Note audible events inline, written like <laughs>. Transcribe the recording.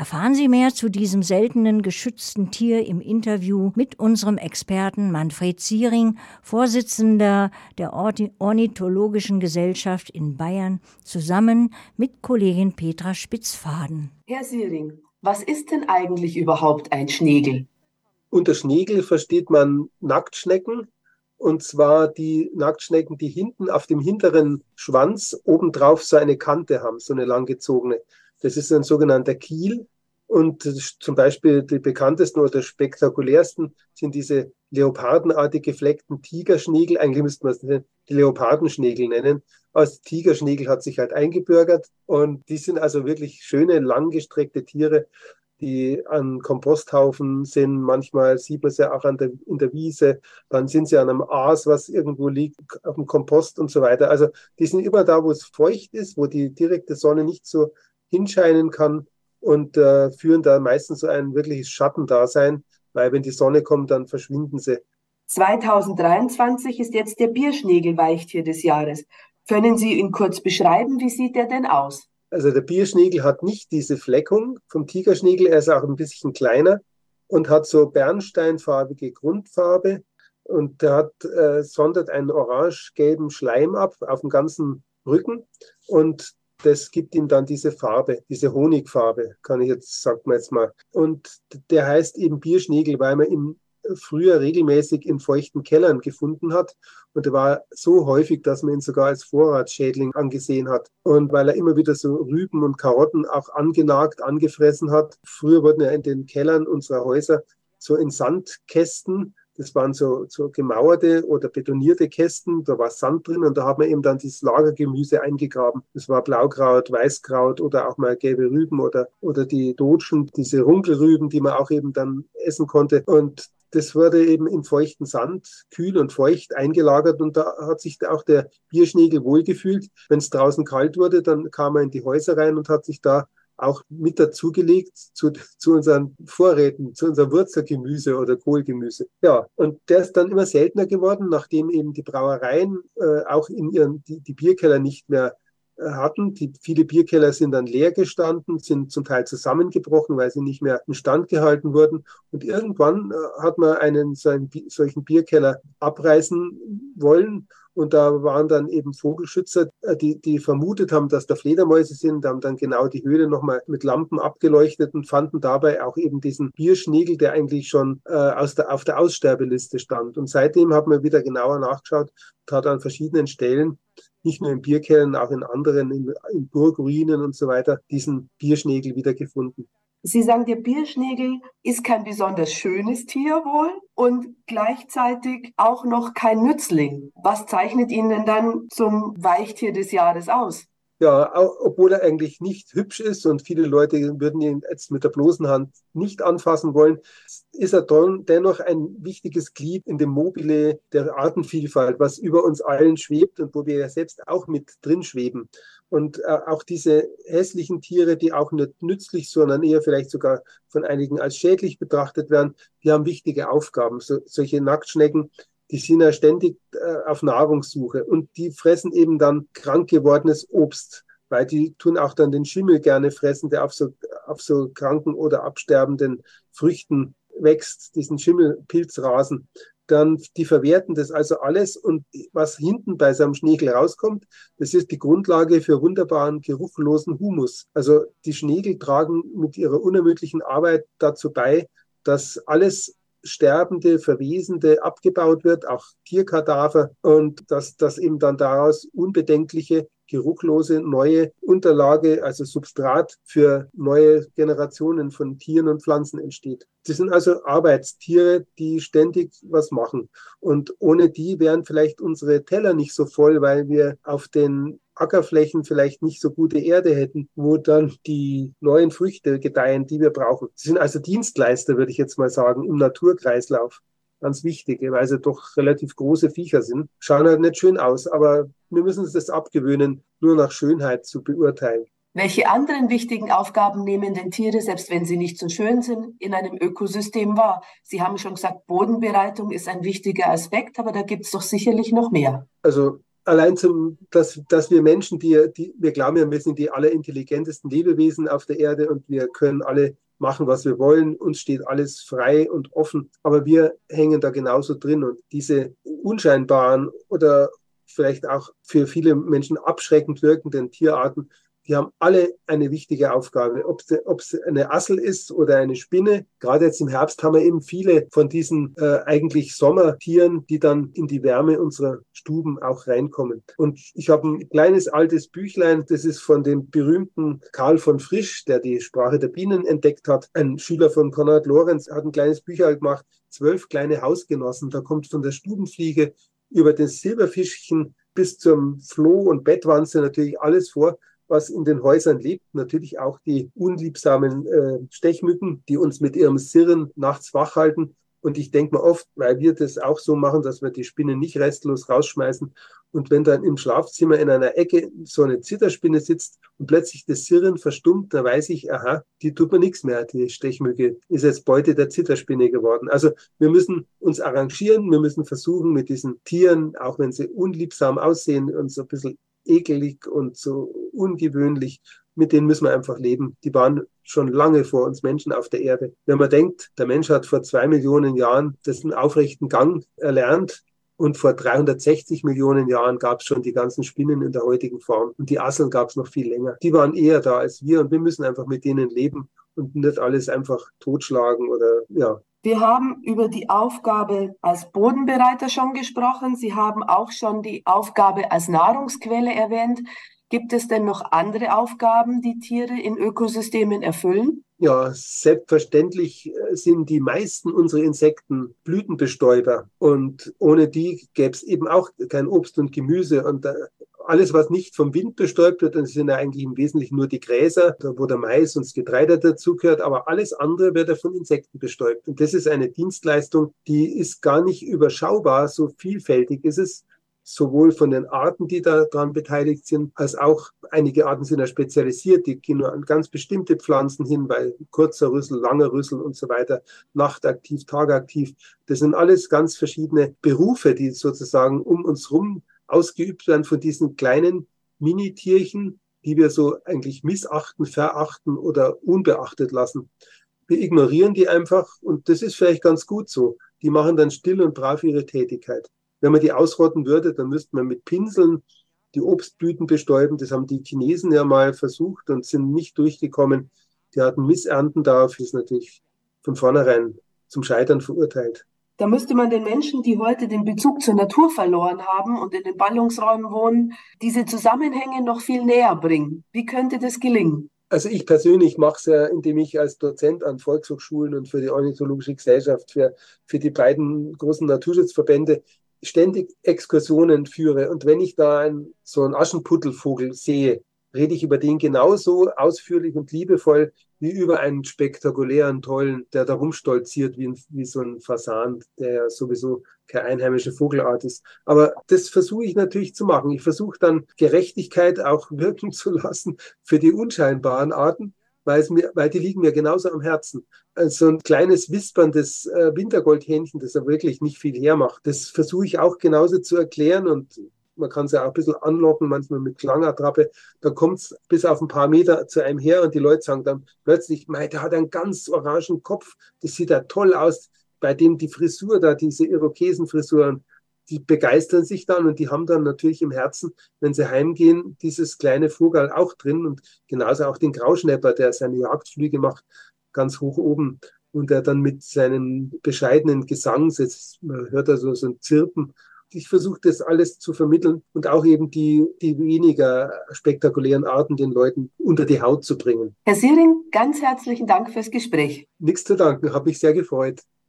Erfahren Sie mehr zu diesem seltenen geschützten Tier im Interview mit unserem Experten Manfred Ziering, Vorsitzender der Ornithologischen Gesellschaft in Bayern, zusammen mit Kollegin Petra Spitzfaden. Herr Ziering, was ist denn eigentlich überhaupt ein Schnegel? Unter Schnegel versteht man Nacktschnecken, und zwar die Nacktschnecken, die hinten auf dem hinteren Schwanz obendrauf so eine Kante haben, so eine langgezogene. Das ist ein sogenannter Kiel. Und zum Beispiel die bekanntesten oder spektakulärsten sind diese leopardenartig gefleckten Tigerschnägel. Eigentlich müsste man es die Leopardenschnägel nennen. Als Tigerschnägel hat sich halt eingebürgert. Und die sind also wirklich schöne, langgestreckte Tiere, die an Komposthaufen sind. Manchmal sieht man sie auch an der, in der Wiese. Dann sind sie an einem Aas, was irgendwo liegt, auf dem Kompost und so weiter. Also die sind immer da, wo es feucht ist, wo die direkte Sonne nicht so hinscheinen kann und äh, führen da meistens so ein wirkliches Schattendasein, weil wenn die Sonne kommt, dann verschwinden sie. 2023 ist jetzt der Bierschnägel-Weichtier des Jahres. Können Sie ihn kurz beschreiben? Wie sieht er denn aus? Also der Bierschnägel hat nicht diese Fleckung vom Tigerschnägel, er ist auch ein bisschen kleiner und hat so bernsteinfarbige Grundfarbe und der hat, äh, sondert einen orange-gelben Schleim ab auf dem ganzen Rücken und das gibt ihm dann diese Farbe, diese Honigfarbe, kann ich jetzt, sagt man jetzt mal. Und der heißt eben Bierschnägel, weil man ihn früher regelmäßig in feuchten Kellern gefunden hat. Und er war so häufig, dass man ihn sogar als Vorratsschädling angesehen hat. Und weil er immer wieder so Rüben und Karotten auch angenagt, angefressen hat. Früher wurden ja in den Kellern unserer Häuser so in Sandkästen das waren so, so gemauerte oder betonierte Kästen, da war Sand drin und da hat man eben dann dieses Lagergemüse eingegraben. Das war Blaukraut, Weißkraut oder auch mal gelbe Rüben oder, oder die Dotschen, diese Runkelrüben, die man auch eben dann essen konnte. Und das wurde eben im feuchten Sand, kühl und feucht eingelagert und da hat sich auch der Bierschnägel wohlgefühlt. Wenn es draußen kalt wurde, dann kam er in die Häuser rein und hat sich da auch mit dazugelegt zu, zu unseren Vorräten, zu unserem Wurzelgemüse oder Kohlgemüse. Ja, und der ist dann immer seltener geworden, nachdem eben die Brauereien äh, auch in ihren, die, die Bierkeller nicht mehr hatten. Die, viele Bierkeller sind dann leer gestanden, sind zum Teil zusammengebrochen, weil sie nicht mehr instand gehalten wurden. Und irgendwann äh, hat man einen so solchen Bierkeller abreißen wollen und da waren dann eben Vogelschützer, äh, die, die vermutet haben, dass da Fledermäuse sind, haben dann genau die Höhle nochmal mit Lampen abgeleuchtet und fanden dabei auch eben diesen Bierschnägel, der eigentlich schon äh, aus der, auf der Aussterbeliste stand. Und seitdem haben wir wieder genauer nachgeschaut und hat an verschiedenen Stellen nicht nur in Bierkellen, auch in anderen, in, in Burgruinen und so weiter, diesen Bierschnägel wiedergefunden. Sie sagen, der Bierschnägel ist kein besonders schönes Tier wohl und gleichzeitig auch noch kein Nützling. Was zeichnet ihn denn dann zum Weichtier des Jahres aus? Ja, obwohl er eigentlich nicht hübsch ist und viele Leute würden ihn jetzt mit der bloßen Hand nicht anfassen wollen, ist er dennoch ein wichtiges Glied in dem Mobile der Artenvielfalt, was über uns allen schwebt und wo wir ja selbst auch mit drin schweben. Und äh, auch diese hässlichen Tiere, die auch nicht nützlich, sondern eher vielleicht sogar von einigen als schädlich betrachtet werden, die haben wichtige Aufgaben. So, solche Nacktschnecken, die sind ja ständig äh, auf Nahrungssuche und die fressen eben dann krank gewordenes Obst, weil die tun auch dann den Schimmel gerne fressen, der auf so, auf so kranken oder absterbenden Früchten wächst, diesen Schimmelpilzrasen dann die verwerten das also alles und was hinten bei seinem Schnegel rauskommt, das ist die Grundlage für wunderbaren geruchlosen Humus. Also die Schnegel tragen mit ihrer unermüdlichen Arbeit dazu bei, dass alles Sterbende, Verwesende abgebaut wird, auch Tierkadaver und dass, dass eben dann daraus unbedenkliche geruchlose neue Unterlage, also Substrat für neue Generationen von Tieren und Pflanzen entsteht. Sie sind also Arbeitstiere, die ständig was machen. Und ohne die wären vielleicht unsere Teller nicht so voll, weil wir auf den Ackerflächen vielleicht nicht so gute Erde hätten, wo dann die neuen Früchte gedeihen, die wir brauchen. Sie sind also Dienstleister, würde ich jetzt mal sagen, im Naturkreislauf ganz wichtig, weil sie doch relativ große Viecher sind. Schauen halt nicht schön aus, aber wir müssen uns das abgewöhnen, nur nach Schönheit zu beurteilen. Welche anderen wichtigen Aufgaben nehmen denn Tiere, selbst wenn sie nicht so schön sind, in einem Ökosystem wahr? Sie haben schon gesagt, Bodenbereitung ist ein wichtiger Aspekt, aber da gibt es doch sicherlich noch mehr. Also allein zum, dass, dass wir Menschen, die, die, wir glauben ja, wir sind die allerintelligentesten Lebewesen auf der Erde und wir können alle machen, was wir wollen, uns steht alles frei und offen, aber wir hängen da genauso drin. Und diese unscheinbaren oder vielleicht auch für viele Menschen abschreckend wirkenden Tierarten die haben alle eine wichtige Aufgabe. Ob es eine Assel ist oder eine Spinne. Gerade jetzt im Herbst haben wir eben viele von diesen äh, eigentlich Sommertieren, die dann in die Wärme unserer Stuben auch reinkommen. Und ich habe ein kleines altes Büchlein, das ist von dem berühmten Karl von Frisch, der die Sprache der Bienen entdeckt hat. Ein Schüler von Konrad Lorenz hat ein kleines Büchlein gemacht, zwölf kleine Hausgenossen. Da kommt von der Stubenfliege über das Silberfischchen bis zum Floh und Bettwanze natürlich alles vor was in den Häusern lebt. Natürlich auch die unliebsamen äh, Stechmücken, die uns mit ihrem Sirren nachts wach halten. Und ich denke mir oft, weil wir das auch so machen, dass wir die Spinnen nicht restlos rausschmeißen. Und wenn dann im Schlafzimmer in einer Ecke so eine Zitterspinne sitzt und plötzlich das Sirren verstummt, dann weiß ich, aha, die tut mir nichts mehr. Die Stechmücke ist jetzt Beute der Zitterspinne geworden. Also wir müssen uns arrangieren, wir müssen versuchen, mit diesen Tieren, auch wenn sie unliebsam aussehen, uns ein bisschen ekelig und so ungewöhnlich. Mit denen müssen wir einfach leben. Die waren schon lange vor uns Menschen auf der Erde. Wenn man denkt, der Mensch hat vor zwei Millionen Jahren dessen aufrechten Gang erlernt, und vor 360 Millionen Jahren gab es schon die ganzen Spinnen in der heutigen Form. Und die Asseln gab es noch viel länger. Die waren eher da als wir und wir müssen einfach mit denen leben und nicht alles einfach totschlagen oder ja, wir haben über die Aufgabe als Bodenbereiter schon gesprochen. Sie haben auch schon die Aufgabe als Nahrungsquelle erwähnt. Gibt es denn noch andere Aufgaben, die Tiere in Ökosystemen erfüllen? Ja, selbstverständlich äh, sind die meisten unserer Insekten Blütenbestäuber. Und ohne die gäbe es eben auch kein Obst und Gemüse. Und äh, alles, was nicht vom Wind bestäubt wird, das sind ja eigentlich im Wesentlichen nur die Gräser, wo der Mais und das Getreide dazugehört, aber alles andere wird ja von Insekten bestäubt. Und das ist eine Dienstleistung, die ist gar nicht überschaubar, so vielfältig ist es sowohl von den Arten, die daran beteiligt sind, als auch einige Arten sind ja spezialisiert, die gehen nur an ganz bestimmte Pflanzen hin, weil kurzer Rüssel, langer Rüssel und so weiter, nachtaktiv, tagaktiv. Das sind alles ganz verschiedene Berufe, die sozusagen um uns rum ausgeübt werden von diesen kleinen Mini-Tierchen, die wir so eigentlich missachten, verachten oder unbeachtet lassen. Wir ignorieren die einfach und das ist vielleicht ganz gut so. Die machen dann still und brav ihre Tätigkeit. Wenn man die ausrotten würde, dann müsste man mit Pinseln die Obstblüten bestäuben. Das haben die Chinesen ja mal versucht und sind nicht durchgekommen. Die hatten Missernten da, ist natürlich von vornherein zum Scheitern verurteilt. Da müsste man den Menschen, die heute den Bezug zur Natur verloren haben und in den Ballungsräumen wohnen, diese Zusammenhänge noch viel näher bringen. Wie könnte das gelingen? Also ich persönlich mache es ja, indem ich als Dozent an Volkshochschulen und für die Ornithologische Gesellschaft, für, für die beiden großen Naturschutzverbände ständig Exkursionen führe. Und wenn ich da ein, so einen Aschenputtelvogel sehe, rede ich über den genauso ausführlich und liebevoll wie über einen spektakulären, tollen, der da rumstolziert wie, ein, wie so ein Fasan, der ja sowieso keine einheimische Vogelart ist. Aber das versuche ich natürlich zu machen. Ich versuche dann Gerechtigkeit auch <laughs> wirken zu lassen für die unscheinbaren Arten, weil, es mir, weil die liegen mir genauso am Herzen. Also ein kleines wisperndes äh, Wintergoldhähnchen, das ja wirklich nicht viel hermacht, das versuche ich auch genauso zu erklären und man kann es ja auch ein bisschen anlocken, manchmal mit Klangattrappe. Da kommt es bis auf ein paar Meter zu einem her und die Leute sagen dann plötzlich, mei, der hat einen ganz orangen Kopf, das sieht ja toll aus. Bei dem die Frisur da, diese Irokesenfrisuren, die begeistern sich dann und die haben dann natürlich im Herzen, wenn sie heimgehen, dieses kleine Vogel auch drin und genauso auch den Grauschnepper, der seine Jagdflüge macht, ganz hoch oben und der dann mit seinem bescheidenen Gesang, man hört also so ein Zirpen, ich versuche das alles zu vermitteln und auch eben die, die weniger spektakulären Arten den Leuten unter die Haut zu bringen. Herr Siering, ganz herzlichen Dank fürs Gespräch. Nichts zu danken, habe mich sehr gefreut.